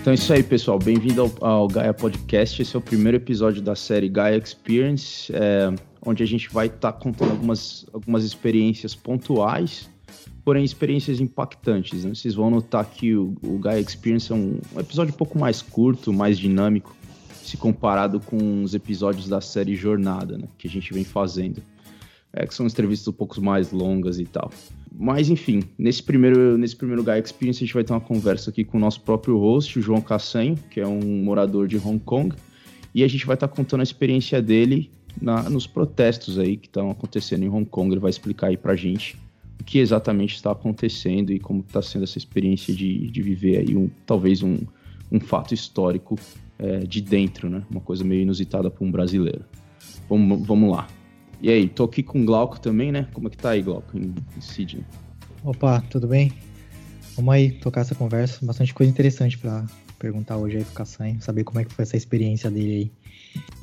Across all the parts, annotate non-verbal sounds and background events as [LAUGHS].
Então é isso aí, pessoal. Bem-vindo ao, ao, Gaia Podcast. Esse é o primeiro episódio da série Gaia Experience, é, onde a gente vai estar tá contando algumas, algumas experiências pontuais, porém experiências impactantes. Né? Vocês vão notar que o, o Gaia Experience é um, um episódio um pouco mais curto, mais dinâmico, se comparado com os episódios da série Jornada, né, que a gente vem fazendo. É, que são entrevistas um pouco mais longas e tal. Mas enfim, nesse primeiro, nesse primeiro Gaia Experience a gente vai ter uma conversa aqui com o nosso próprio host, o João Cassanho, que é um morador de Hong Kong, e a gente vai estar contando a experiência dele na, nos protestos aí que estão acontecendo em Hong Kong. Ele vai explicar aí pra gente o que exatamente está acontecendo e como está sendo essa experiência de, de viver aí um, talvez um, um fato histórico é, de dentro, né? Uma coisa meio inusitada para um brasileiro. Vamos, vamos lá. E aí, tô aqui com o Glauco também, né? Como é que tá aí, Glauco, em, em Sydney? Opa, tudo bem? Vamos aí tocar essa conversa. Bastante coisa interessante para perguntar hoje aí pro Cassanho, saber como é que foi essa experiência dele aí.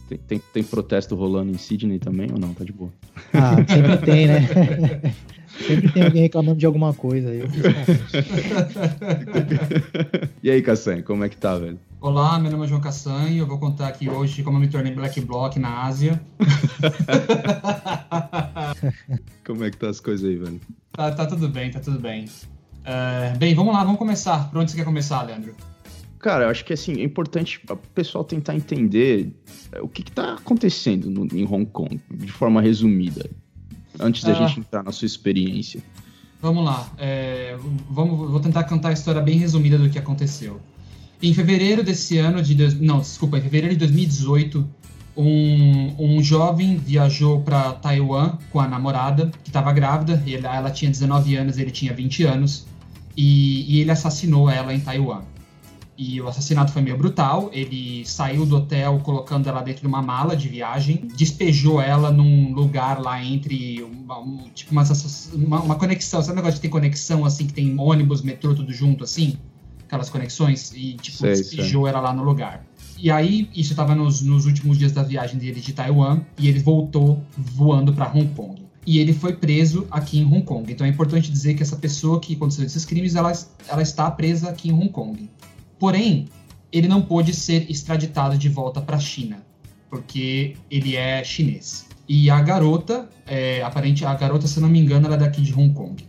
Tem, tem, tem, protesto rolando em Sydney também ou não? Tá de boa? Ah, [LAUGHS] sempre tem, né? [LAUGHS] sempre tem alguém reclamando de alguma coisa. [LAUGHS] Eu e aí, Cassanho, como é que tá, velho? Olá, meu nome é João Cassanho. Eu vou contar aqui hoje como eu me tornei Black Bloc na Ásia. [LAUGHS] como é que tá as coisas aí, velho? Tá, tá tudo bem, tá tudo bem. Uh, bem, vamos lá, vamos começar. Por onde você quer começar, Leandro? Cara, eu acho que assim, é importante o pessoal tentar entender é, o que, está acontecendo no, em Hong Kong, de forma resumida, antes da ah. gente entrar na sua experiência. Vamos lá, é, vamos, vou tentar contar a história bem resumida do que aconteceu. Em fevereiro desse ano, de não, desculpa, em fevereiro de 2018, um, um jovem viajou para Taiwan com a namorada, que estava grávida, ele, ela tinha 19 anos, ele tinha 20 anos, e, e ele assassinou ela em Taiwan. E o assassinato foi meio brutal. Ele saiu do hotel colocando ela dentro de uma mala de viagem, despejou ela num lugar lá entre uma, um, tipo uma, uma, uma, conexão. Sabe o negócio de ter conexão assim, que tem ônibus, metrô, tudo junto assim? Aquelas conexões e, tipo, sei, despejou sei. ela lá no lugar. E aí, isso estava nos, nos últimos dias da viagem dele de Taiwan, e ele voltou voando para Hong Kong. E ele foi preso aqui em Hong Kong. Então é importante dizer que essa pessoa que aconteceu esses crimes, ela, ela está presa aqui em Hong Kong. Porém, ele não pôde ser extraditado de volta para a China, porque ele é chinês. E a garota, é, aparente, a garota, se não me engano, ela é daqui de Hong Kong.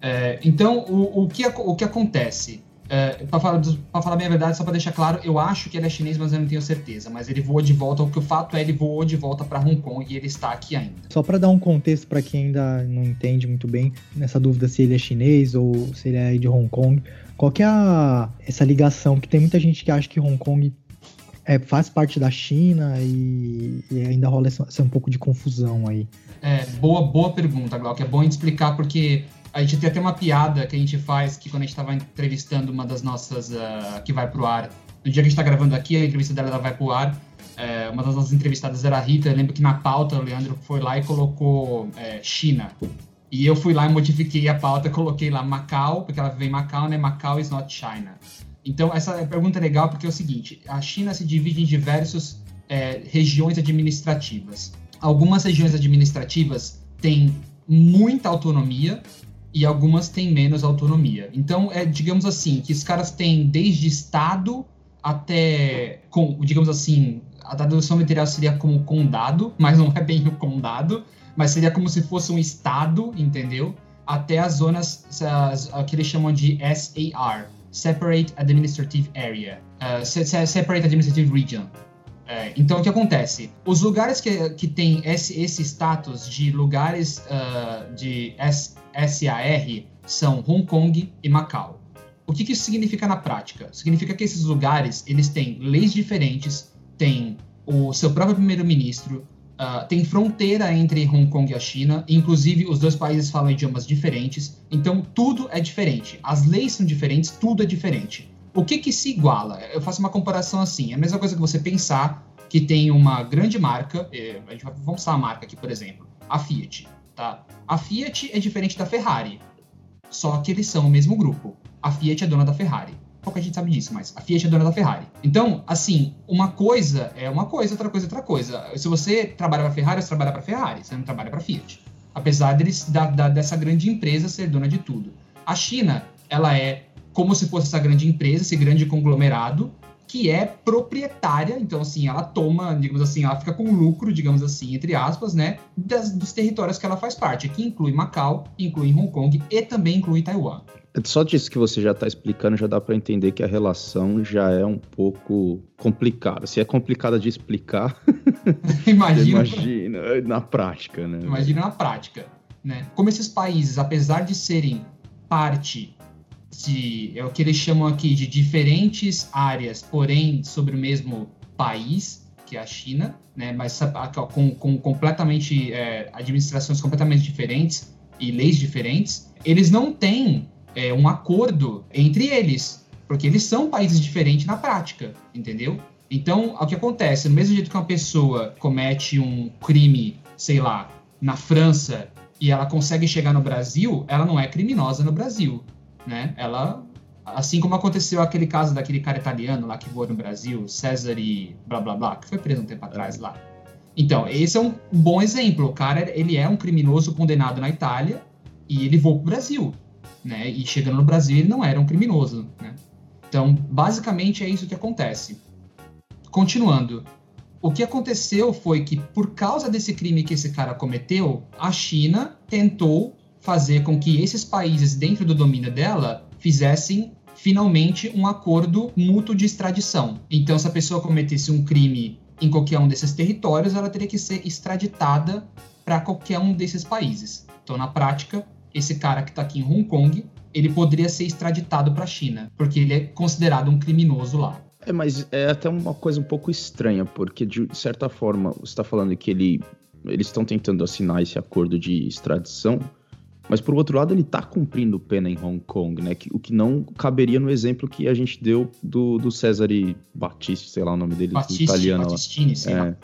É, então, o, o, que, o que acontece? É, para falar, falar bem a verdade, só para deixar claro, eu acho que ele é chinês, mas eu não tenho certeza. Mas ele voa de volta, o que o fato é ele voou de volta para Hong Kong e ele está aqui ainda. Só para dar um contexto para quem ainda não entende muito bem nessa dúvida se ele é chinês ou se ele é de Hong Kong, qual que é a, essa ligação? Que tem muita gente que acha que Hong Kong é, faz parte da China e, e ainda rola essa, essa, um pouco de confusão aí. É, boa, boa pergunta, Glauco. É bom explicar porque a gente tem até uma piada que a gente faz que quando a gente estava entrevistando uma das nossas uh, que vai pro ar, no dia que a gente está gravando aqui, a entrevista dela vai pro ar. É, uma das nossas entrevistadas era a Rita. Eu lembro que na pauta o Leandro foi lá e colocou é, China. E eu fui lá e modifiquei a pauta, coloquei lá Macau, porque ela vem em Macau, né? Macau is not China. Então, essa pergunta é legal porque é o seguinte: a China se divide em diversas é, regiões administrativas. Algumas regiões administrativas têm muita autonomia e algumas têm menos autonomia. Então, é, digamos assim, que os caras têm desde Estado até, com, digamos assim, a tradução literal seria como condado, [LAUGHS] mas não é bem o condado, mas seria como se fosse um estado, entendeu? Até as zonas as, que eles chamam de SAR, Separate Administrative Area, uh, Separate Administrative Region. É, então, o que acontece? Os lugares que, que têm esse, esse status de lugares uh, de S, SAR são Hong Kong e Macau. O que, que isso significa na prática? Significa que esses lugares eles têm leis diferentes, têm o seu próprio primeiro-ministro, uh, tem fronteira entre Hong Kong e a China, inclusive os dois países falam idiomas diferentes, então tudo é diferente. As leis são diferentes, tudo é diferente. O que que se iguala? Eu faço uma comparação assim, é a mesma coisa que você pensar que tem uma grande marca, eh, a gente vai, vamos usar a marca aqui, por exemplo, a Fiat, tá? A Fiat é diferente da Ferrari, só que eles são o mesmo grupo. A Fiat é dona da Ferrari. Pouca gente sabe disso, mas a Fiat é dona da Ferrari. Então, assim, uma coisa é uma coisa, outra coisa é outra coisa. Se você trabalha para Ferrari, você trabalha para Ferrari, você não trabalha para Fiat. Apesar deles, da, da, dessa grande empresa ser dona de tudo. A China, ela é como se fosse essa grande empresa, esse grande conglomerado, que é proprietária, então assim, ela toma, digamos assim, ela fica com lucro, digamos assim, entre aspas, né, das, dos territórios que ela faz parte, que inclui Macau, inclui Hong Kong e também inclui Taiwan. Só disso que você já está explicando, já dá para entender que a relação já é um pouco complicada. Se é complicada de explicar, [LAUGHS] imagina, imagina na prática, né? Imagina na prática, né? Como esses países, apesar de serem parte de é o que eles chamam aqui de diferentes áreas, porém sobre o mesmo país, que é a China, né? Mas com, com completamente é, administrações completamente diferentes e leis diferentes, eles não têm é, um acordo entre eles, porque eles são países diferentes na prática, entendeu? Então, o que acontece? No mesmo jeito que uma pessoa comete um crime, sei lá, na França e ela consegue chegar no Brasil, ela não é criminosa no Brasil né? Ela, assim como aconteceu aquele caso daquele cara italiano lá que voou no Brasil, César e blá blá blá, que foi preso um tempo atrás lá. Então, esse é um bom exemplo. O cara, ele é um criminoso condenado na Itália e ele voou pro Brasil, né? E chegando no Brasil, ele não era um criminoso, né? Então, basicamente é isso que acontece. Continuando, o que aconteceu foi que, por causa desse crime que esse cara cometeu, a China tentou fazer com que esses países dentro do domínio dela fizessem finalmente um acordo mútuo de extradição. Então, se a pessoa cometesse um crime em qualquer um desses territórios, ela teria que ser extraditada para qualquer um desses países. Então, na prática, esse cara que está aqui em Hong Kong, ele poderia ser extraditado para a China, porque ele é considerado um criminoso lá. É, mas é até uma coisa um pouco estranha, porque de certa forma você está falando que ele, eles estão tentando assinar esse acordo de extradição, mas por outro lado, ele está cumprindo pena em Hong Kong, né? O que não caberia no exemplo que a gente deu do, do Cesare Battisti, sei lá o nome dele, Battisti, italiano. Battistini, sei é, lá.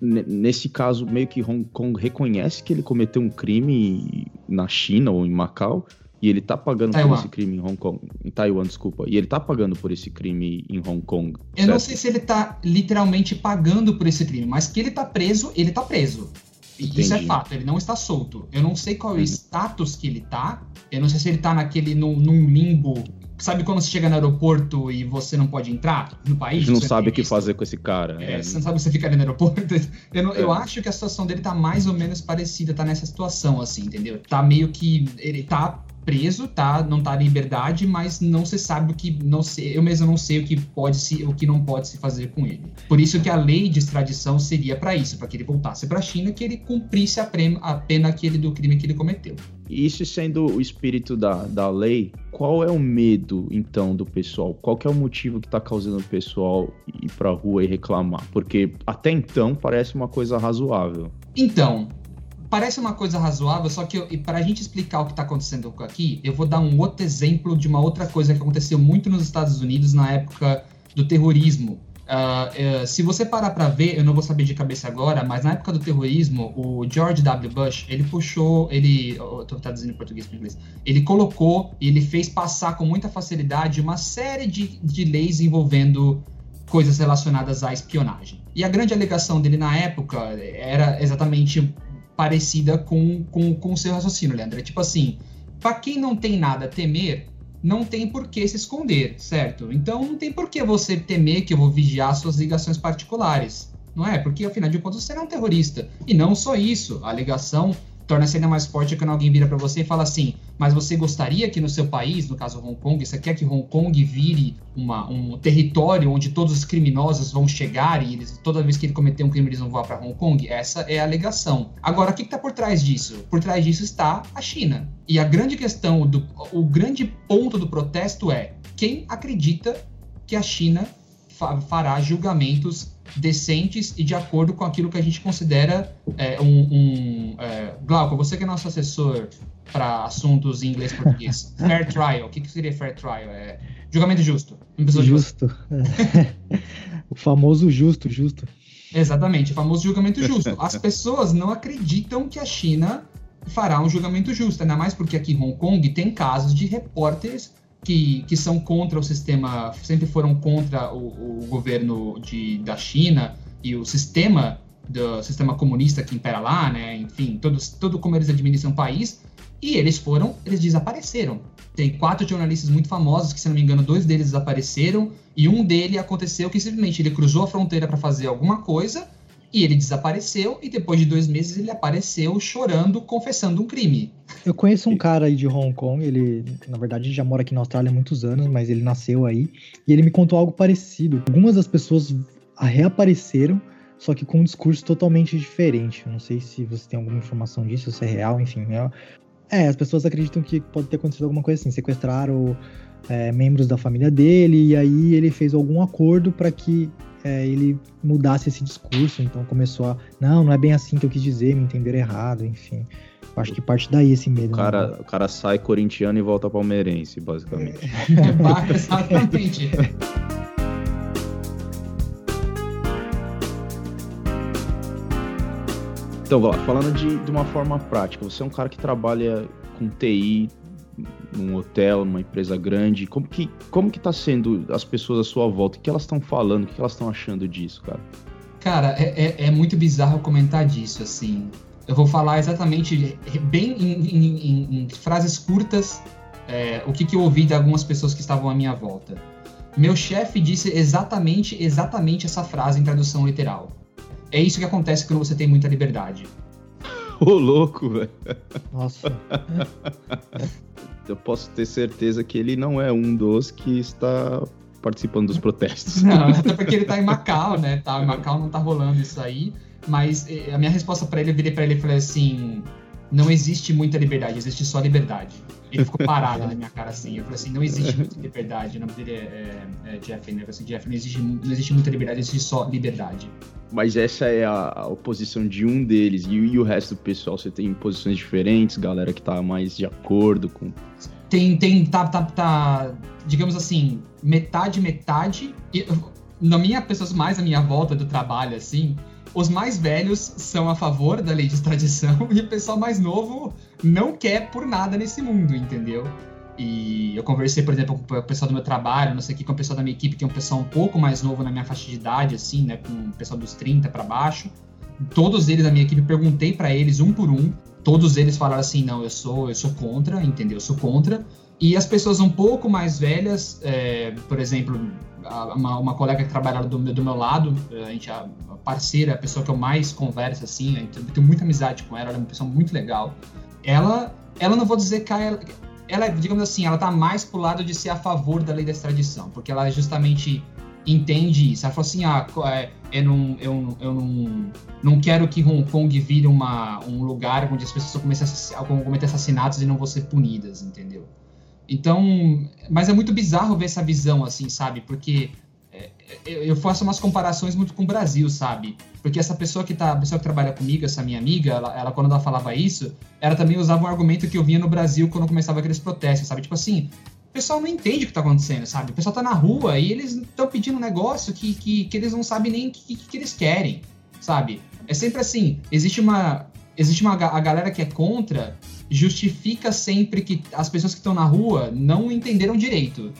Nesse caso, meio que Hong Kong reconhece que ele cometeu um crime na China ou em Macau, e ele tá pagando Taiwan. por esse crime em Hong Kong. Em Taiwan, desculpa. E ele tá pagando por esse crime em Hong Kong. Eu certo? não sei se ele tá literalmente pagando por esse crime, mas que ele tá preso, ele tá preso. Entendi. Isso é fato, ele não está solto. Eu não sei qual é o uhum. status que ele tá. Eu não sei se ele tá naquele num, num, limbo. Sabe quando você chega no aeroporto e você não pode entrar no país? Você não sabe o que fazer com esse cara. É, é, Você não sabe se você fica ali no aeroporto. [LAUGHS] Eu, não, é. eu acho que a situação dele tá mais ou menos parecida, tá nessa situação, assim, entendeu? Tá meio que. Ele tá preso, tá? Não tá em liberdade, mas não se sabe o que não sei, eu mesmo não sei o que pode se, o que não pode se fazer com ele. Por isso que a lei de extradição seria para isso, para que ele voltasse para a China, que ele cumprisse a, prema, a pena aquele do crime que ele cometeu. Isso sendo o espírito da, da lei, qual é o medo, então, do pessoal? Qual é o motivo que está causando o pessoal ir para a rua e reclamar? Porque até então parece uma coisa razoável. Então, parece uma coisa razoável, só que para a gente explicar o que está acontecendo aqui, eu vou dar um outro exemplo de uma outra coisa que aconteceu muito nos Estados Unidos na época do terrorismo. Uh, uh, se você parar para ver, eu não vou saber de cabeça agora, mas na época do terrorismo, o George W. Bush, ele puxou, ele, estou traduzindo em português para inglês, ele colocou, ele fez passar com muita facilidade uma série de, de leis envolvendo coisas relacionadas à espionagem. E a grande alegação dele na época era exatamente parecida com, com, com o seu raciocínio, Leandro. É tipo assim, para quem não tem nada a temer, não tem por que se esconder, certo? Então não tem por que você temer que eu vou vigiar suas ligações particulares, não é? Porque afinal de contas você é um terrorista. E não só isso, a alegação torna-se ainda mais forte quando alguém vira para você e fala assim: mas você gostaria que no seu país, no caso Hong Kong, você quer que Hong Kong vire uma, um território onde todos os criminosos vão chegar e eles, toda vez que ele cometer um crime eles vão voar para Hong Kong? Essa é a alegação. Agora, o que está por trás disso? Por trás disso está a China. E a grande questão, do, o grande ponto do protesto é quem acredita que a China fará julgamentos decentes e de acordo com aquilo que a gente considera é, um, um é, Glauco, você que é nosso assessor para assuntos em inglês e português, [LAUGHS] fair trial, o que, que seria fair trial? É julgamento justo. Justo. justo. [LAUGHS] o famoso justo, justo. Exatamente, o famoso julgamento justo. As [LAUGHS] pessoas não acreditam que a China fará um julgamento justo, ainda mais porque aqui em Hong Kong tem casos de repórteres que, que são contra o sistema, sempre foram contra o, o governo de, da China e o sistema do sistema comunista que impera lá, né? Enfim, todos, todo como eles administram o país, E eles foram, eles desapareceram. Tem quatro jornalistas muito famosos que, se não me engano, dois deles desapareceram e um dele aconteceu que simplesmente ele cruzou a fronteira para fazer alguma coisa e ele desapareceu e depois de dois meses ele apareceu chorando, confessando um crime. Eu conheço um cara aí de Hong Kong, ele na verdade já mora aqui na Austrália há muitos anos, mas ele nasceu aí e ele me contou algo parecido. Algumas das pessoas reapareceram só que com um discurso totalmente diferente. Eu não sei se você tem alguma informação disso, se é real, enfim. É, é as pessoas acreditam que pode ter acontecido alguma coisa assim, sequestraram é, membros da família dele e aí ele fez algum acordo para que é, ele mudasse esse discurso. Então começou a, não, não é bem assim que eu quis dizer, me entenderam errado, enfim. Eu acho que parte daí esse medo. O né? cara, né? o cara sai corintiano e volta palmeirense, basicamente. É, exatamente. Então, falando de, de uma forma prática, você é um cara que trabalha com TI num hotel, numa empresa grande. Como que, como que tá sendo as pessoas à sua volta? O que elas estão falando? O que elas estão achando disso, cara? Cara, é, é, é, muito bizarro comentar disso, assim. Eu vou falar exatamente, bem em, em, em, em frases curtas, é, o que, que eu ouvi de algumas pessoas que estavam à minha volta. Meu chefe disse exatamente, exatamente essa frase em tradução literal. É isso que acontece quando você tem muita liberdade. [LAUGHS] Ô, louco, velho. Nossa. [LAUGHS] Eu posso ter certeza que ele não é um dos que está participando dos protestos. [LAUGHS] Não, até porque ele tá em Macau, né? Tá, em Macau não tá rolando isso aí. Mas eh, a minha resposta para ele, eu virei pra ele e falei assim: não existe muita liberdade, existe só liberdade. Ele ficou parado na minha cara assim. Eu falei assim: não existe muita liberdade. O nome dele é, é, é Jeff, né? Eu falei assim: Jeff, não existe, não existe muita liberdade, existe só liberdade. Mas essa é a, a oposição de um deles. E, e, o resto do pessoal, você tem posições diferentes, galera que tá mais de acordo com. Tem, tem, tá, tá, tá digamos assim, metade, metade. E, na minha, pessoas mais à minha volta do trabalho, assim, os mais velhos são a favor da lei de extradição [LAUGHS] e o pessoal mais novo não quer por nada nesse mundo, entendeu? E eu conversei, por exemplo, com o pessoal do meu trabalho, não sei o que, com o pessoal da minha equipe, que é um pessoal um pouco mais novo na minha faixa de idade, assim, né, com o pessoal dos 30 para baixo. Todos eles da minha equipe, perguntei para eles um por um, todos eles falaram assim, não, eu sou, eu sou contra, entendeu? Eu sou contra. E as pessoas um pouco mais velhas, é, por exemplo, uma, uma, colega que trabalhava do, do meu lado, a gente, a parceira, a pessoa que eu mais converso, assim, tenho muita amizade com ela, ela é uma pessoa muito legal. Ela, ela não vou dizer que ela, ela, digamos assim, ela tá mais pro lado de ser a favor da lei da extradição, porque ela justamente entende isso. Ela falou assim, ah, é, eu não, eu, eu não, não quero que Hong Kong vire uma, um lugar onde as pessoas comecem a cometer assassinatos e não vão ser punidas, entendeu? Então, mas é muito bizarro ver essa visão, assim, sabe? Porque eu faço umas comparações muito com o Brasil, sabe? Porque essa pessoa que tá, a pessoa que trabalha comigo, essa minha amiga, ela, ela, quando ela falava isso, ela também usava um argumento que eu via no Brasil quando começava aqueles protestos, sabe? Tipo assim, o pessoal não entende o que tá acontecendo, sabe? O pessoal tá na rua e eles estão pedindo um negócio que, que, que, eles não sabem nem o que, que, que, eles querem, sabe? É sempre assim, existe uma existe uma a galera que é contra justifica sempre que as pessoas que estão na rua não entenderam direito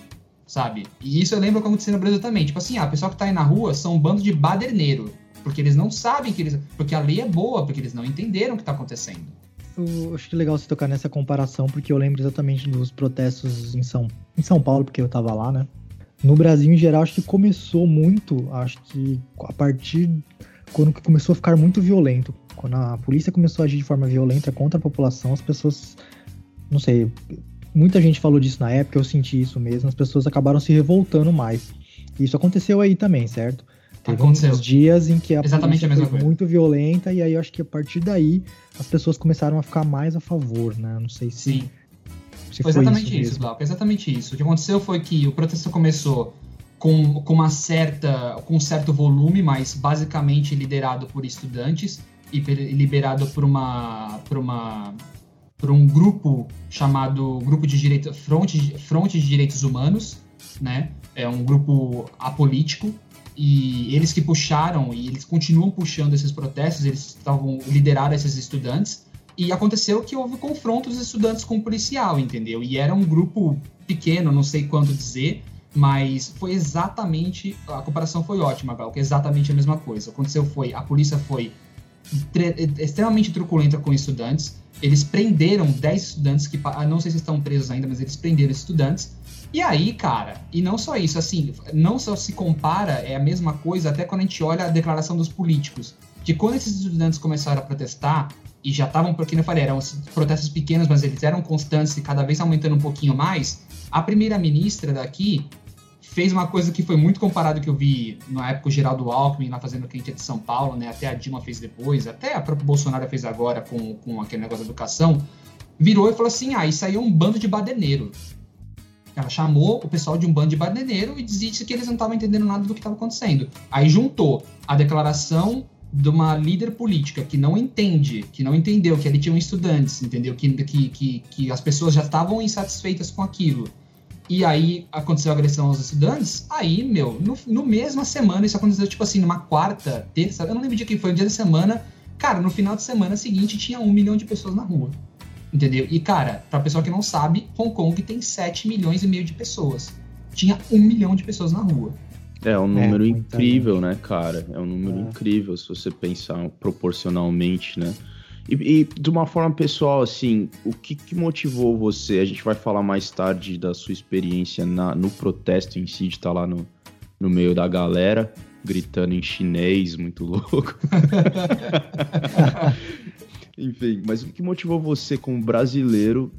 sabe? E isso eu lembro como aconteceu no Brasil também. Tipo assim, ah, o pessoal que tá aí na rua são um bando de baderneiro. Porque eles não sabem que eles. Porque a lei é boa, porque eles não entenderam o que tá acontecendo. Eu acho que legal você tocar nessa comparação, porque eu lembro exatamente dos protestos em São, em São Paulo, porque eu tava lá, né? No Brasil, em geral, acho que começou muito, acho que a partir quando começou a ficar muito violento. Quando a polícia começou a agir de forma violenta contra a população, as pessoas, não sei, muita gente falou disso na época, eu senti isso mesmo, as pessoas acabaram se revoltando mais. Isso aconteceu aí também, certo? Teve aconteceu. uns dias em que a Exatamente polícia a foi coisa. muito violenta e aí eu acho que a partir daí as pessoas começaram a ficar mais a favor, né? Não sei se. Sim. Se foi, foi exatamente isso, Glauco, exatamente isso. O que aconteceu foi que o protesto começou com, com uma certa, com um certo volume, mas basicamente liderado por estudantes e liberado por uma, por uma por um grupo chamado Grupo de Direito, Fronte, Fronte de Direitos Humanos, né? É um grupo apolítico e eles que puxaram e eles continuam puxando esses protestos, eles estavam lideraram esses estudantes e aconteceu que houve confronto dos estudantes com o policial, entendeu? E era um grupo pequeno, não sei quanto dizer, mas foi exatamente a comparação foi ótima, Gal, que é exatamente a mesma coisa. Aconteceu foi a polícia foi extremamente truculenta com estudantes. Eles prenderam 10 estudantes que, não sei se estão presos ainda, mas eles prenderam estudantes. E aí, cara, e não só isso, assim, não só se compara, é a mesma coisa até quando a gente olha a declaração dos políticos. Que quando esses estudantes começaram a protestar, e já estavam, porque eu falei, eram protestos pequenos, mas eles eram constantes e cada vez aumentando um pouquinho mais, a primeira-ministra daqui fez uma coisa que foi muito comparado que eu vi na época o Geraldo Alckmin lá fazendo quente de São Paulo, né? Até a Dilma fez depois, até a própria Bolsonaro fez agora com, com aquele negócio da educação. Virou e falou assim: ah, isso aí é um bando de badeneiro. Ela chamou o pessoal de um bando de badeneiro e disse que eles não estavam entendendo nada do que estava acontecendo. Aí juntou a declaração de uma líder política que não entende, que não entendeu que ali tinham estudantes, entendeu? Que, que, que, que as pessoas já estavam insatisfeitas com aquilo e aí aconteceu a agressão aos estudantes, aí, meu, no, no mesma semana, isso aconteceu, tipo assim, numa quarta, terça, eu não lembro de que foi, um dia da semana, cara, no final de semana seguinte tinha um milhão de pessoas na rua. Entendeu? E, cara, pra pessoa que não sabe, Hong Kong tem 7 milhões e meio de pessoas. Tinha um milhão de pessoas na rua. É um número é, incrível, né, cara? É um número é. incrível se você pensar proporcionalmente, né? E, e, de uma forma pessoal, assim, o que, que, motivou você? A gente vai falar mais tarde da sua experiência na, no protesto em si, de estar lá no, no meio da galera, gritando em chinês, muito louco. [LAUGHS] Enfim, mas o que motivou você, como brasileiro,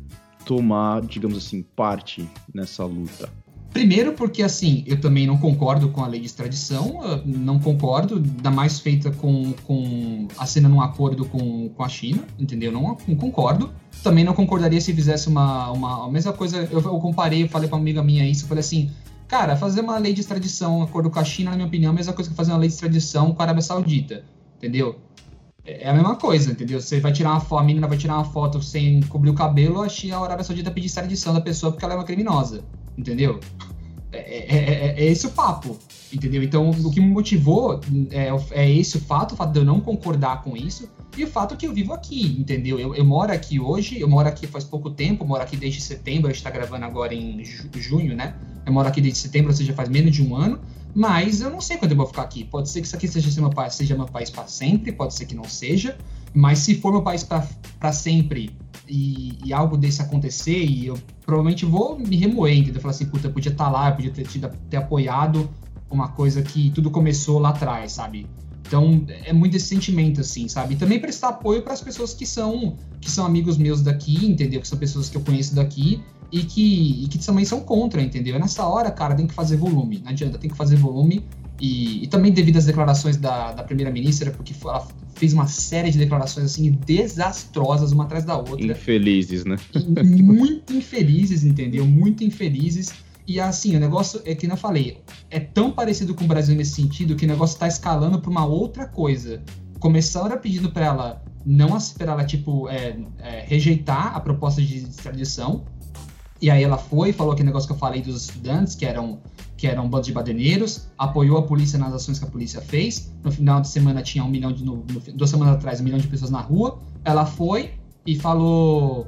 tomar, digamos assim, parte nessa luta? Primeiro porque, assim, eu também não concordo com a lei de extradição, não concordo, ainda mais feita com, com assinando um acordo com, com a China, entendeu? Não, não concordo. Também não concordaria se fizesse uma, uma a mesma coisa, eu, eu comparei, falei pra uma amiga minha isso, falei assim, cara, fazer uma lei de extradição, um acordo com a China, na minha opinião, é a mesma coisa que fazer uma lei de extradição com a Arábia Saudita, entendeu? É, é a mesma coisa, entendeu? Você vai tirar uma foto, a menina vai tirar uma foto sem cobrir o cabelo, a Arábia Saudita pedir extradição da pessoa porque ela é uma criminosa entendeu? É, é, é, é, esse o papo, entendeu? Então, o que me motivou é, é esse o fato, o fato de eu não concordar com isso, e o fato que eu vivo aqui, entendeu? Eu, eu moro aqui hoje, eu moro aqui faz pouco tempo, moro aqui desde setembro, a gente tá gravando agora em junho, né? Eu moro aqui desde setembro, ou seja, faz menos de um ano, mas eu não sei quando eu vou ficar aqui. Pode ser que isso aqui seja seja meu país para sempre, pode ser que não seja, mas se for meu país para sempre e, e, algo desse acontecer, e eu provavelmente vou me remoer, entendeu? Falar assim, puta, eu podia estar tá lá, eu podia ter, ter apoiado uma coisa que tudo começou lá atrás, sabe? Então, é muito esse sentimento, assim, sabe? E também prestar apoio para as pessoas que são, que são amigos meus daqui, entendeu? Que são pessoas que eu conheço daqui e que, e que também são contra, entendeu? nessa hora, cara, tem que fazer volume. Não adianta, tem que fazer volume. E, e também devido às declarações da, da primeira-ministra, porque ela fez uma série de declarações assim desastrosas uma atrás da outra. Infelizes, né? muito infelizes, entendeu? Muito infelizes. E assim, o negócio é que não falei, é tão parecido com o Brasil nesse sentido que o negócio está escalando para uma outra coisa. Começaram pedindo para ela não para ela tipo é, é, rejeitar a proposta de extradição. E aí ela foi, falou aquele negócio que eu falei dos estudantes, que eram que era um bando de badeneiros, apoiou a polícia nas ações que a polícia fez. No final de semana tinha um milhão de. No, no, duas semanas atrás, um milhão de pessoas na rua. Ela foi e falou: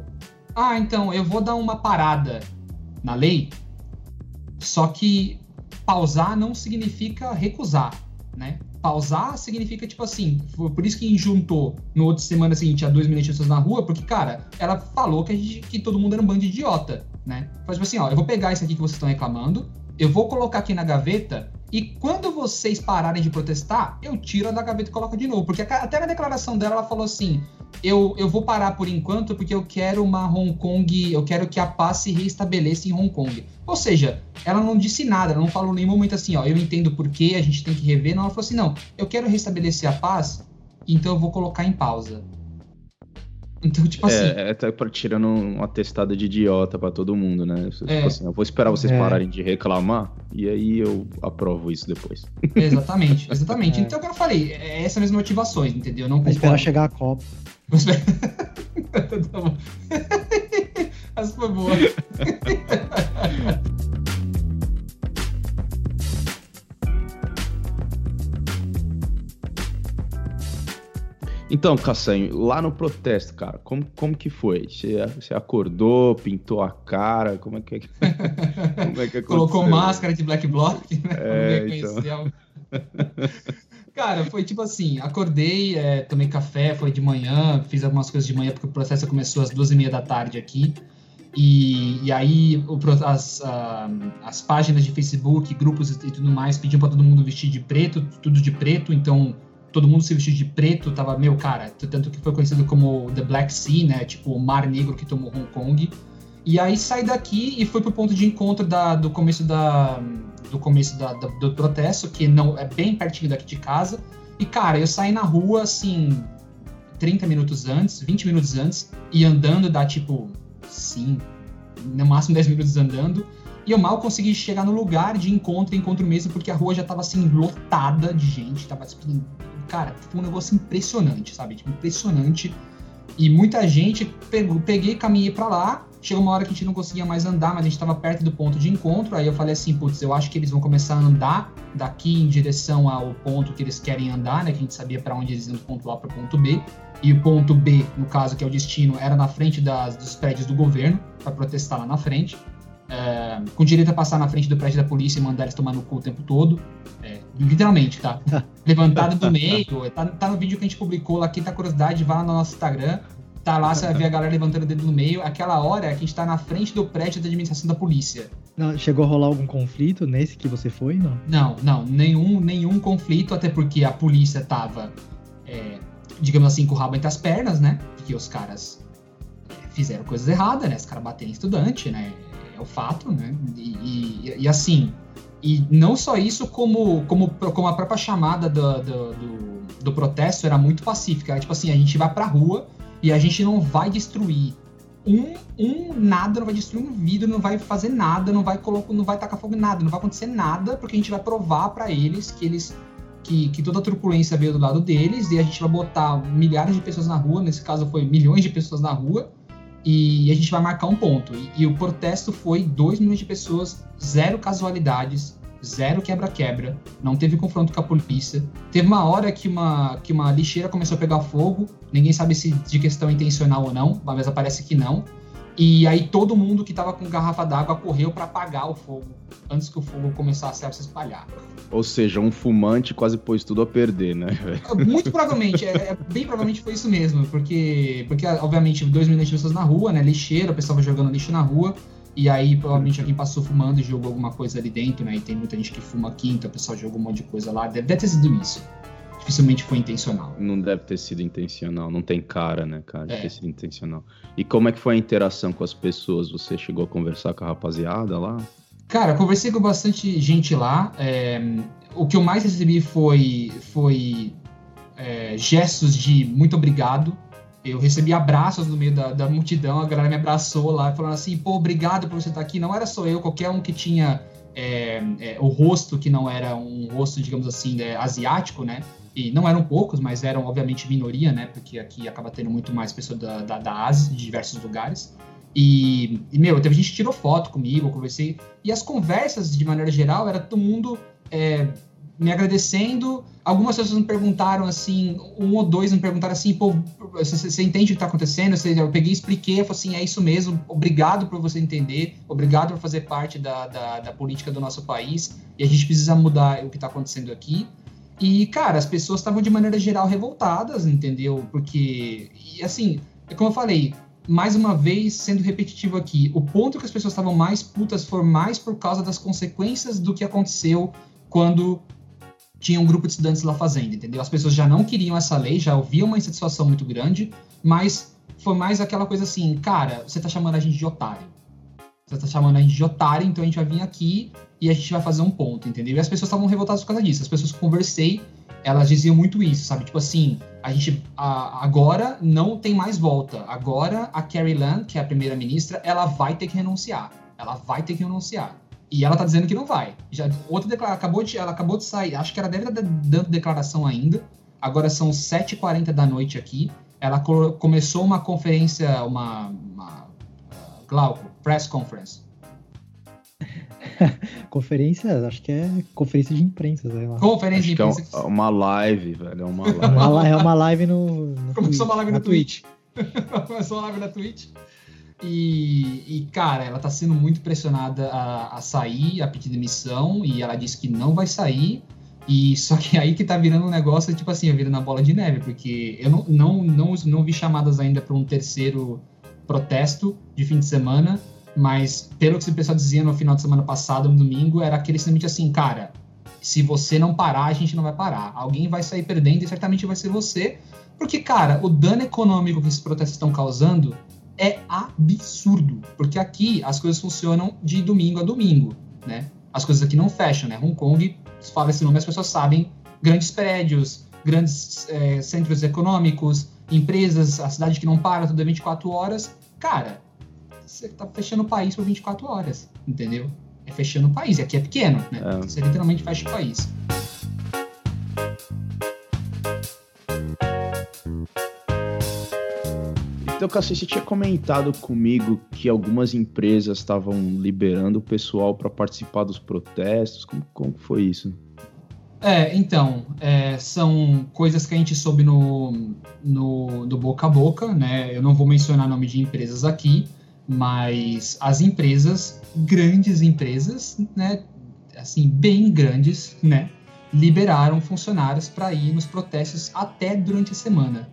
Ah, então eu vou dar uma parada na lei. Só que pausar não significa recusar, né? Pausar significa, tipo assim, por isso que juntou no outro semana seguinte a dois milhões de pessoas na rua, porque, cara, ela falou que, gente, que todo mundo era um bando de idiota, né? Faz tipo assim, ó, eu vou pegar isso aqui que vocês estão reclamando, eu vou colocar aqui na gaveta e quando vocês pararem de protestar, eu tiro da gaveta e coloco de novo. Porque até na declaração dela, ela falou assim: eu, eu vou parar por enquanto porque eu quero uma Hong Kong, eu quero que a paz se reestabeleça em Hong Kong. Ou seja, ela não disse nada, ela não falou nenhum momento assim, ó, eu entendo por que a gente tem que rever. Não, ela falou assim: não, eu quero restabelecer a paz, então eu vou colocar em pausa. Então, tipo assim. É, é tá tirando um atestado de idiota pra todo mundo, né? Tipo é. assim, eu vou esperar vocês é. pararem de reclamar e aí eu aprovo isso depois. Exatamente, exatamente. [LAUGHS] É. Então, como eu falei, é essas as motivações, entendeu? Não concordo. esperar chegar a Copa. [LAUGHS] tá bom. [LAUGHS] Essa foi boa. Então, Cassanho, lá no protesto, cara, como, como que foi? Você, você acordou, pintou a cara, como é que, [LAUGHS] como é que Colocou máscara de Black Bloc, né? É, então. Cara, foi tipo assim, acordei, é, tomei café, foi de manhã, fiz algumas coisas de manhã, porque o processo começou às duas e meia da tarde aqui. E, e aí o, as, as páginas de Facebook, grupos e tudo mais pediam para todo mundo vestir de preto, tudo de preto, então todo mundo se vestiu de preto, tava, meu, cara, tanto que foi conhecido como The Black Sea, né, tipo o mar negro que tomou Hong Kong. E aí saí daqui e fui pro ponto de encontro da, do começo da, do começo da, da, do protesto, que não é bem pertinho daqui de casa. E, cara, eu saí na rua, assim, 30 minutos antes, 20 minutos antes, e andando dá, tipo, 5, no máximo 10 minutos andando. E eu mal consegui chegar no lugar de encontro, encontro mesmo, porque a rua já tava, assim, lotada de gente. Tava, assim, cara, foi um negócio impressionante, sabe? Tipo, impressionante. E muita gente, pegou, peguei, caminhei para lá, Chegou uma hora que a gente não conseguia mais andar, mas a gente estava perto do ponto de encontro. Aí eu falei assim, putz, eu acho que eles vão começar a andar daqui em direção ao ponto que eles querem andar, né? Que a gente sabia para onde eles iam do ponto A para ponto B. E o ponto B, no caso, que é o destino, era na frente das, dos prédios do governo, para protestar lá na frente. É, com direito a passar na frente do prédio da polícia e mandar eles tomar no cu o tempo todo. É, literalmente, tá? [LAUGHS] Levantado do meio. Tá, tá, no vídeo que a gente publicou lá, quem tá curiosidade, vá lá no nosso Instagram tá lá, você vai ver a galera levantando o dedo no meio. Aquela hora que a gente tá na frente do prédio da administração da polícia. Não, chegou a rolar algum conflito nesse que você foi, não? Não, não, nenhum, nenhum conflito, até porque a polícia tava, é, digamos assim, com o rabo entre as pernas, né? Porque os caras fizeram coisas erradas, né? Os caras bateram em estudante, né? É o fato, né? E, e, e, assim, e não só isso, como, como, como a própria chamada do, do, do, do protesto era muito pacífica. Era tipo assim, a gente vai pra rua e a gente não vai destruir um, um nada, não vai destruir um vidro, não vai fazer nada, não vai colocar, não vai tacar fogo em nada, não vai acontecer nada, porque a gente vai provar para eles que eles que, que, toda a truculência veio do lado deles e a gente vai botar milhares de pessoas na rua, nesse caso foi milhões de pessoas na rua, e a gente vai marcar um ponto. E, e o protesto foi 2 milhões de pessoas, zero casualidades, zero quebra-quebra, não teve confronto com a polícia. Teve uma hora que uma, que uma lixeira começou a pegar fogo, ninguém sabe se de questão intencional ou não, mas parece que não. E aí todo mundo que tava com garrafa d'água correu para apagar o fogo, antes que o fogo começasse a se espalhar. Ou seja, um fumante quase pôs tudo a perder, né? Muito provavelmente, é, é, bem provavelmente foi isso mesmo, porque, porque obviamente, dois milhões de pessoas na rua, né? Lixeira, o pessoal jogando lixo na rua. E aí, provavelmente, alguém passou fumando e jogou alguma coisa ali dentro, né? E tem muita gente que fuma aqui, então o pessoal jogou um monte de coisa lá. Deve, deve ter sido isso. Dificilmente foi intencional. Não deve ter sido intencional, não tem cara, né, cara, de é. ter sido intencional. E como é que foi a interação com as pessoas? Você chegou a conversar com a rapaziada lá? Cara, conversei com bastante gente lá. É, o que eu mais recebi foi, foi é, gestos de muito obrigado eu recebi abraços no meio da, da, multidão, a galera me abraçou lá, falando assim, pô, obrigado por você estar aqui. Não era só eu, qualquer um que tinha é, é, o rosto que não era um rosto, digamos assim, é, asiático, né? E não eram poucos, mas eram, obviamente, minoria, né? Porque aqui acaba tendo muito mais pessoas da, da, da Ásia, de diversos lugares. E, e, meu, teve gente que tirou foto comigo, eu conversei. E as conversas, de maneira geral, era todo mundo é, me agradecendo. Algumas pessoas me perguntaram assim, um ou dois me perguntaram assim, pô, você, você entende o que está acontecendo? Eu peguei expliquei, eu falei assim, é isso mesmo, obrigado por você entender, obrigado por fazer parte da, da, da política do nosso país, e a gente precisa mudar o que está acontecendo aqui. E, cara, as pessoas estavam de maneira geral revoltadas, entendeu? Porque, e assim, é como eu falei, mais uma vez, sendo repetitivo aqui, o ponto que as pessoas estavam mais putas foi mais por causa das consequências do que aconteceu quando tinha um grupo de estudantes lá fazendo, entendeu? As pessoas já não queriam essa lei, já ouviam uma insatisfação muito grande, mas foi mais aquela coisa assim, cara, você tá chamando a gente de otário. Você tá chamando a gente de otário, então a gente vai vir aqui e a gente vai fazer um ponto, entendeu? E as pessoas estavam revoltadas por causa disso. As pessoas que conversei, elas diziam muito isso, sabe? Tipo assim, a gente a, agora não tem mais volta. Agora a Carrie Lam, que é a primeira ministra, ela vai ter que renunciar. Ela vai ter que renunciar. E ela tá dizendo que não vai. Já, outra declaração, acabou de, ela acabou de sair, acho que ela deve estar dando declaração ainda. Agora são 7h40 da noite aqui. Ela co começou uma conferência, uma, uma uh, Glauco, press conference. [LAUGHS] conferência, acho que é conferência de imprensa, sei lá. Conferência acho de imprensa. É uma live, velho. É uma live. [LAUGHS] é uma live no. no Começou uma live no Twitch. Twitch. [LAUGHS] Começou uma live na Twitch. E, e, cara, ela tá sendo muito pressionada a, a, sair, a pedir demissão, e ela disse que não vai sair. E só que aí que tá virando um negócio, tipo assim, virando na bola de neve, porque eu não, não, não, não vi chamadas ainda para um terceiro protesto de fim de semana, mas pelo que o pessoal dizia no final de semana passado, no domingo, era aquele simplesmente assim, cara, se você não parar, a gente não vai parar. Alguém vai sair perdendo e certamente vai ser você, porque, cara, o dano econômico que esses protestos estão causando é absurdo, porque aqui as coisas funcionam de domingo a domingo, né? As coisas aqui não fecham, né? Hong Kong, se fala esse nome, as pessoas sabem, grandes prédios, grandes é, centros econômicos, empresas, a cidade que não para, tudo é 24 horas. Cara, você tá fechando o país por 24 horas, entendeu? É fechando o país, e aqui é pequeno, né? É. Você literalmente fecha o país. Então, Cassi, você tinha comentado comigo que algumas empresas estavam liberando o pessoal para participar dos protestos. Como, como foi isso? É, então, é, são coisas que a gente soube no, no, do boca a boca, né? Eu não vou mencionar nome de empresas aqui, mas as empresas, grandes empresas, né? Assim, bem grandes, né? Liberaram funcionários para ir nos protestos até durante a semana.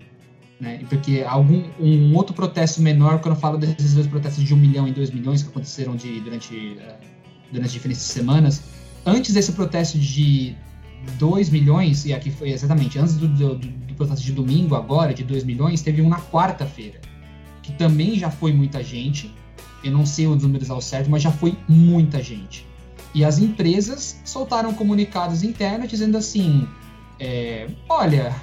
Né? Porque algum um outro protesto menor, quando eu falo desses dois protestos de um milhão e dois milhões que aconteceram de, durante, uh, durante as diferentes semanas, antes desse protesto de 2 milhões, e aqui foi exatamente, antes do, do, do, protesto de domingo, agora, de 2 milhões, teve um na quarta-feira, que também já foi muita gente, eu não sei os números ao certo, mas já foi muita gente. E as empresas soltaram comunicados internos dizendo assim, é, olha,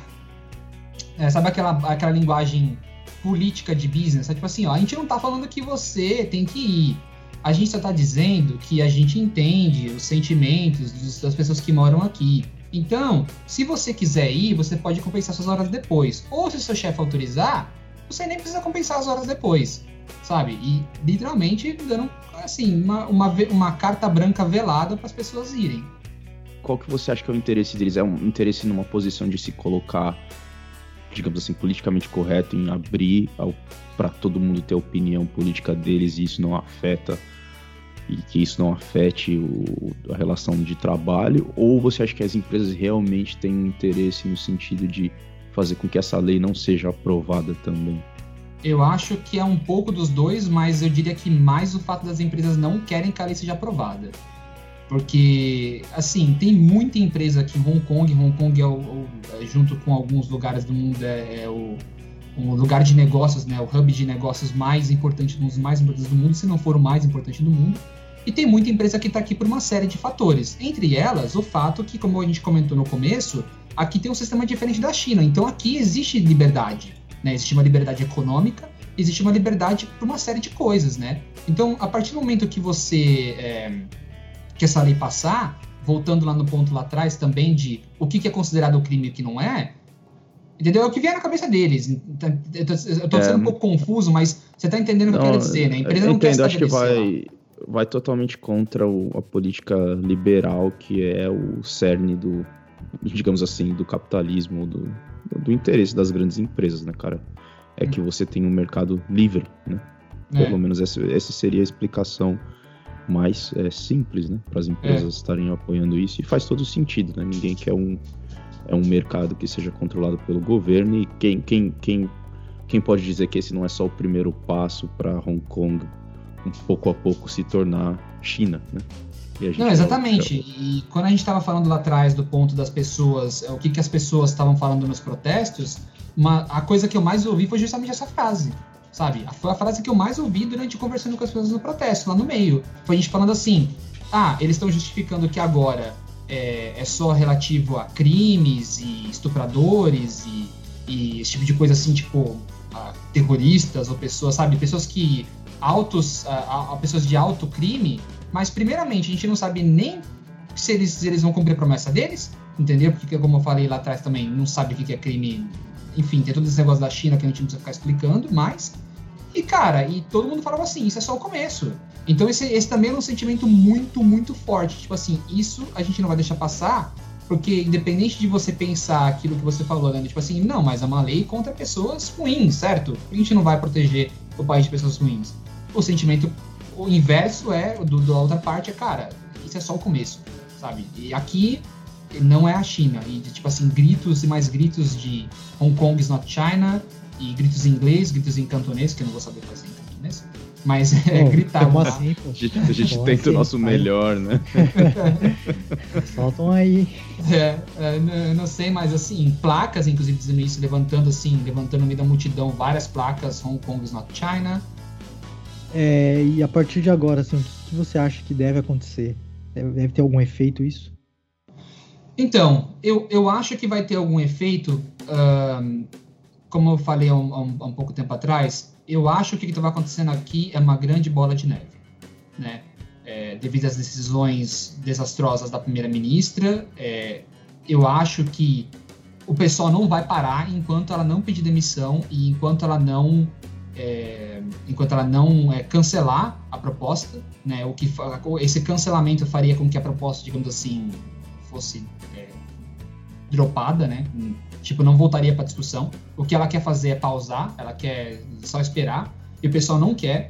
é, sabe aquela, aquela linguagem política de business? É tipo assim, ó, a gente não tá falando que você tem que ir. A gente só tá dizendo que a gente entende os sentimentos das pessoas que moram aqui. Então, se você quiser ir, você pode compensar suas horas depois. Ou se o seu chefe autorizar, você nem precisa compensar as horas depois, sabe? E literalmente dando assim uma, uma, uma carta branca velada para as pessoas irem. Qual que você acha que é o interesse deles? É um interesse numa posição de se colocar digamos assim, politicamente correto em abrir para todo mundo ter a opinião política deles e isso não afeta e que isso não afete o, a relação de trabalho? Ou você acha que as empresas realmente têm um interesse no sentido de fazer com que essa lei não seja aprovada também? Eu acho que é um pouco dos dois, mas eu diria que mais o fato das empresas não querem que a lei seja aprovada. Porque, assim, tem muita empresa aqui em Hong Kong. Hong Kong, é o, é, junto com alguns lugares do mundo, é, é o, lugar de negócios, né? O hub de negócios mais importante, um dos mais importantes do mundo, se não for o mais importante do mundo. E tem muita empresa que está aqui por uma série de fatores. Entre elas, o fato que, como a gente comentou no começo, aqui tem um sistema diferente da China. Então, aqui existe liberdade. Né? Existe uma liberdade econômica, existe uma liberdade por uma série de coisas, né? Então, a partir do momento que você... É, que essa lei passar, voltando lá no ponto lá atrás também de o que, que é considerado crime e o que não é, entendeu? É o que vier na cabeça deles. Eu tô, eu tô é, sendo um pouco confuso, mas você tá entendendo não, o que eu quero dizer, né? A empresa não entendo, quer acho que vai, vai totalmente contra o, a política liberal, que é o cerne do, digamos assim, do capitalismo, do, do interesse das grandes empresas, né, cara? É hum. que você tem um mercado livre, né? É. Pelo menos essa, essa seria a explicação mais é, simples, né? Para as empresas é. estarem apoiando isso e faz todo sentido, né? Ninguém quer um é um mercado que seja controlado pelo governo e quem quem quem quem pode dizer que esse não é só o primeiro passo para Hong Kong um pouco a pouco se tornar China, né? Não, exatamente. E quando a gente estava falando lá atrás do ponto das pessoas, o que, que as pessoas estavam falando nos protestos, uma, a coisa que eu mais ouvi foi justamente essa frase sabe? Foi a frase que eu mais ouvi durante conversando com as pessoas no protesto, lá no meio. Foi a gente falando assim: ah, eles estão justificando que agora é, é, só relativo a crimes e estupradores e, e, esse tipo de coisa assim, tipo, terroristas ou pessoas, sabe? Pessoas que. altos. A, a pessoas de alto crime, mas primeiramente a gente não sabe nem se eles, se eles vão cumprir a promessa deles, entendeu? Porque, como eu falei lá atrás também, não sabe o que é crime. Enfim, tem todo esse negócio da China que a gente não precisa ficar explicando, mas e, cara, e todo mundo falava assim, isso é só o começo. Então esse, esse também é um sentimento muito, muito forte. Tipo assim, isso a gente não vai deixar passar, porque independente de você pensar aquilo que você falou, né? Tipo assim, não, mas é uma lei contra pessoas ruins, certo? A gente não vai proteger o país de pessoas ruins. O sentimento, o inverso é, do, da outra parte é, cara, isso é só o começo, sabe? E aqui não é a China. E, tipo assim, gritos e mais gritos de Hong Kong is not China, e gritos em inglês, gritos em cantonês, que eu não vou saber fazer em cantonês. Mas é Pô, gritar. Como assim, pô? A gente, a gente tenta assim? o nosso melhor, né? [LAUGHS] Soltam aí. É, é, não sei, mas assim, placas, inclusive, dizendo isso, levantando assim, levantando no meio da multidão várias placas, Hong Kong is not China. É, e a partir de agora, assim, o que você acha que deve acontecer? Deve ter algum efeito isso? Então, eu, eu acho que vai ter algum efeito, como eu falei há um, há um, pouco tempo atrás, eu acho que o que está acontecendo aqui é uma grande bola de neve, né? É, devido às decisões desastrosas da primeira-ministra, é, eu acho que o pessoal não vai parar enquanto ela não pedir demissão e enquanto ela não é, enquanto ela não é, cancelar a proposta, né, o que esse cancelamento faria com que a proposta, digamos assim, fosse é, dropada, né, tipo não voltaria para discussão. O que ela quer fazer é pausar, ela quer só esperar e o pessoal não quer.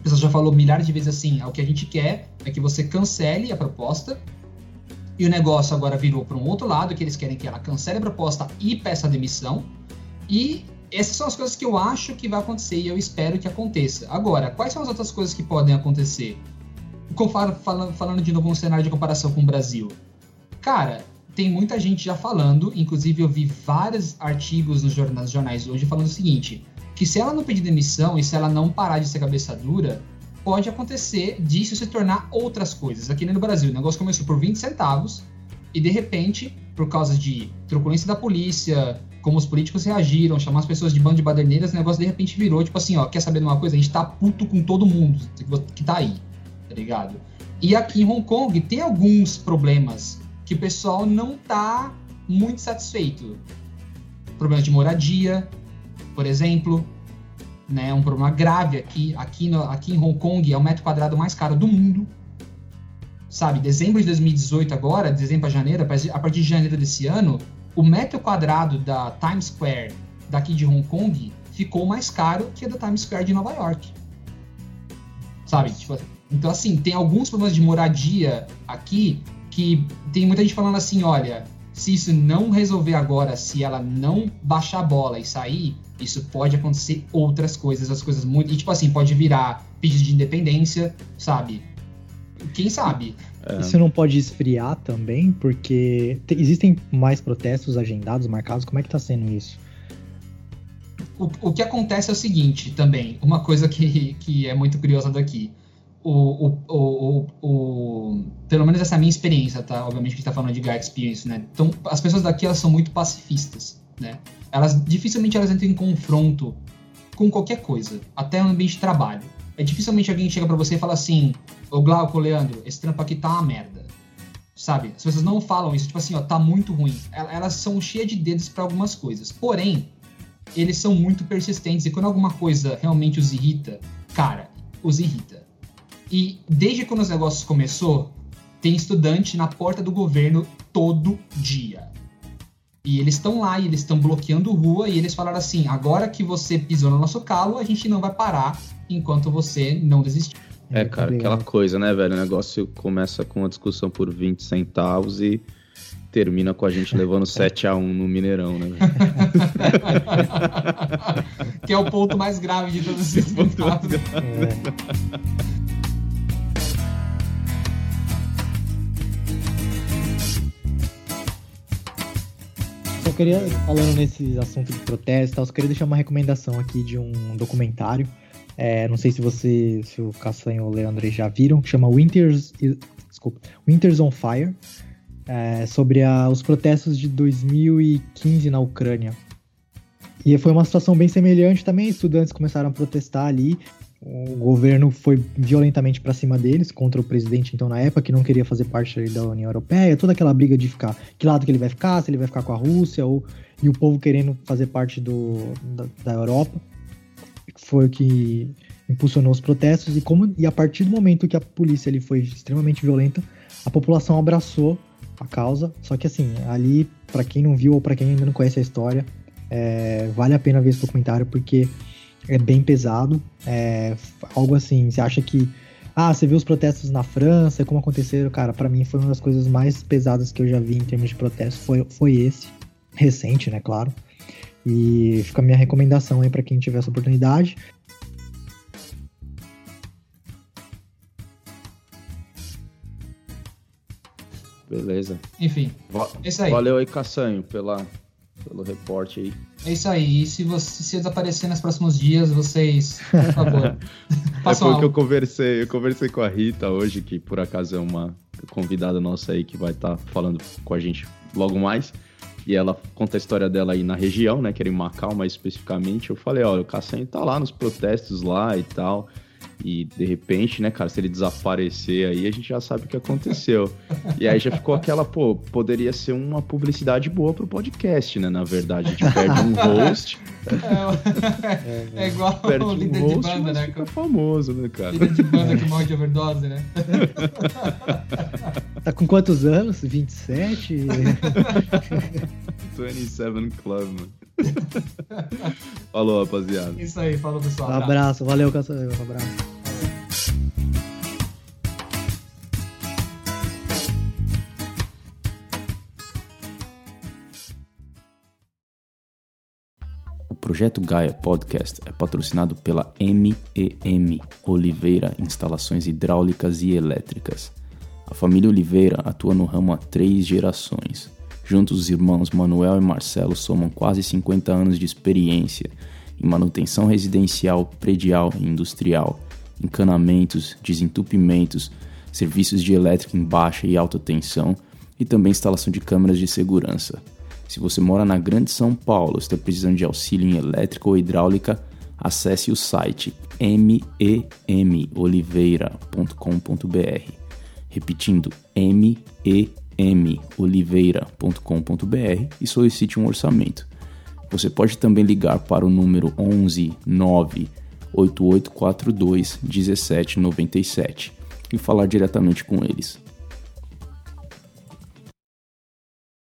O pessoal já falou milhares de vezes assim, o que a gente quer é que você cancele a proposta e o negócio agora virou para um outro lado, que eles querem que ela cancele a proposta e peça a demissão. E essas são as coisas que eu acho que vai acontecer e eu espero que aconteça. Agora, quais são as outras coisas que podem acontecer? Falando, falando de novo um cenário de comparação com o Brasil. Cara, tem muita gente já falando, inclusive eu vi vários artigos nos jornais, jornais hoje falando o seguinte, que se ela não pedir demissão e se ela não parar de ser cabeça dura, pode acontecer disso se tornar outras coisas. Aqui no Brasil, o negócio começou por 20 centavos e de repente, por causa de truculência da polícia, como os políticos reagiram, chamar as pessoas de bando de baderneiras, o negócio de repente virou, tipo assim, ó, quer saber de uma coisa? A gente tá puto com todo mundo que tá aí, tá ligado? E aqui em Hong Kong tem alguns problemas que o pessoal não tá muito satisfeito. Problemas de moradia, por exemplo, né, um problema grave aqui, aqui, no, aqui em Hong Kong é o metro quadrado mais caro do mundo. Sabe, dezembro de 2018 agora, dezembro a janeiro, a partir de janeiro desse ano, o metro quadrado da Times Square daqui de Hong Kong ficou mais caro que a da Times Square de Nova York. Sabe? Tipo, então, assim, tem alguns problemas de moradia aqui que tem muita gente falando assim: olha, se isso não resolver agora, se ela não baixar a bola e sair, isso pode acontecer outras coisas, as coisas muito. E, tipo assim, pode virar pedido de independência, sabe? Quem sabe? É. Isso não pode esfriar também, porque existem mais protestos agendados, marcados. Como é que tá sendo isso? O, o que acontece é o seguinte também, uma coisa que, que é muito curiosa daqui. O, o, o, o, pelo menos essa é a minha experiência, tá? Obviamente que a gente tá falando de guy experience, né? Então, as pessoas daqui, elas são muito pacifistas, né? Elas, dificilmente elas entram em confronto com qualquer coisa, até no ambiente de trabalho. É dificilmente alguém chega para você e fala assim: Ô Glauco, Leandro, esse trampo aqui tá uma merda. Sabe? As pessoas não falam isso, tipo assim, ó, tá muito ruim. Elas são cheias de dedos para algumas coisas. Porém, eles são muito persistentes e quando alguma coisa realmente os irrita, cara, os irrita. E desde quando os negócios começou, tem estudante na porta do governo todo dia. E eles estão lá e eles estão bloqueando rua e eles falaram assim: agora que você pisou no nosso calo, a gente não vai parar enquanto você não desistir. É, cara, aquela coisa, né, velho? O negócio começa com uma discussão por 20 centavos e termina com a gente [LAUGHS] levando 7 a 1 no Mineirão, né? [LAUGHS] que é o ponto mais grave de todos esses [LAUGHS] pontos. É. Só queria, falando nesse assunto de protesto, eu só queria deixar uma recomendação aqui de um documentário é, não sei se você, se o Caçanho ou o Leandro já viram, que chama Winters, desculpa, Winters on Fire, é, sobre a, os protestos de 2015 na Ucrânia. E foi uma situação bem semelhante também, estudantes começaram a protestar ali, o governo foi violentamente para cima deles, contra o presidente, então, na época, que não queria fazer parte da União Europeia, toda aquela briga de ficar, que lado que ele vai ficar, se ele vai ficar com a Rússia, ou, e o povo querendo fazer parte do, da, da Europa foi o que impulsionou os protestos e como e a partir do momento que a polícia ali foi extremamente violenta, a população abraçou a causa. Só que assim, ali para quem não viu ou para quem ainda não conhece a história, é, vale a pena ver esse documentário porque é bem pesado. É algo assim, você acha que Ah, você viu os protestos na França, como aconteceram? Cara, para mim foi uma das coisas mais pesadas que eu já vi em termos de protesto. Foi, foi esse. Recente, né? Claro. E fica a minha recomendação aí para quem tiver essa oportunidade. Beleza. Enfim, Va é isso aí. Valeu aí, Cassanho, pela, pelo reporte aí. É isso aí. E se você se desaparecer nos próximos dias, vocês, por favor, [LAUGHS] É porque eu conversei, eu conversei com a Rita hoje, que por acaso é uma convidada nossa aí que vai estar falando com a gente logo mais. E ela conta a história dela aí na região, né? Que era em Macau, mais especificamente. Eu falei, olha, o Cassanho tá lá nos protestos lá e tal. E de repente, né, cara, se ele desaparecer aí, a gente já sabe o que aconteceu. E aí já ficou aquela, pô, poderia ser uma publicidade boa pro podcast, né? Na verdade, a gente perde um host, É, é igual perde o um líder de host, banda, mas né? fica famoso, né, cara? Líder de banda que morre de overdose, né? Tá com quantos anos? 27? 27 Club, mano. Falou, rapaziada. Isso aí, falou pessoal. Um abraço, valeu, Caçador. Um abraço. Projeto Gaia Podcast é patrocinado pela MEM Oliveira Instalações Hidráulicas e Elétricas. A família Oliveira atua no ramo há três gerações. Juntos, os irmãos Manuel e Marcelo somam quase 50 anos de experiência em manutenção residencial, predial e industrial, encanamentos, desentupimentos, serviços de elétrica em baixa e alta tensão e também instalação de câmeras de segurança. Se você mora na Grande São Paulo, está precisando de auxílio em elétrica ou hidráulica, acesse o site memoliveira.com.br. Repetindo, memoliveira.com.br e solicite um orçamento. Você pode também ligar para o número 11 9 8842 1797 e falar diretamente com eles.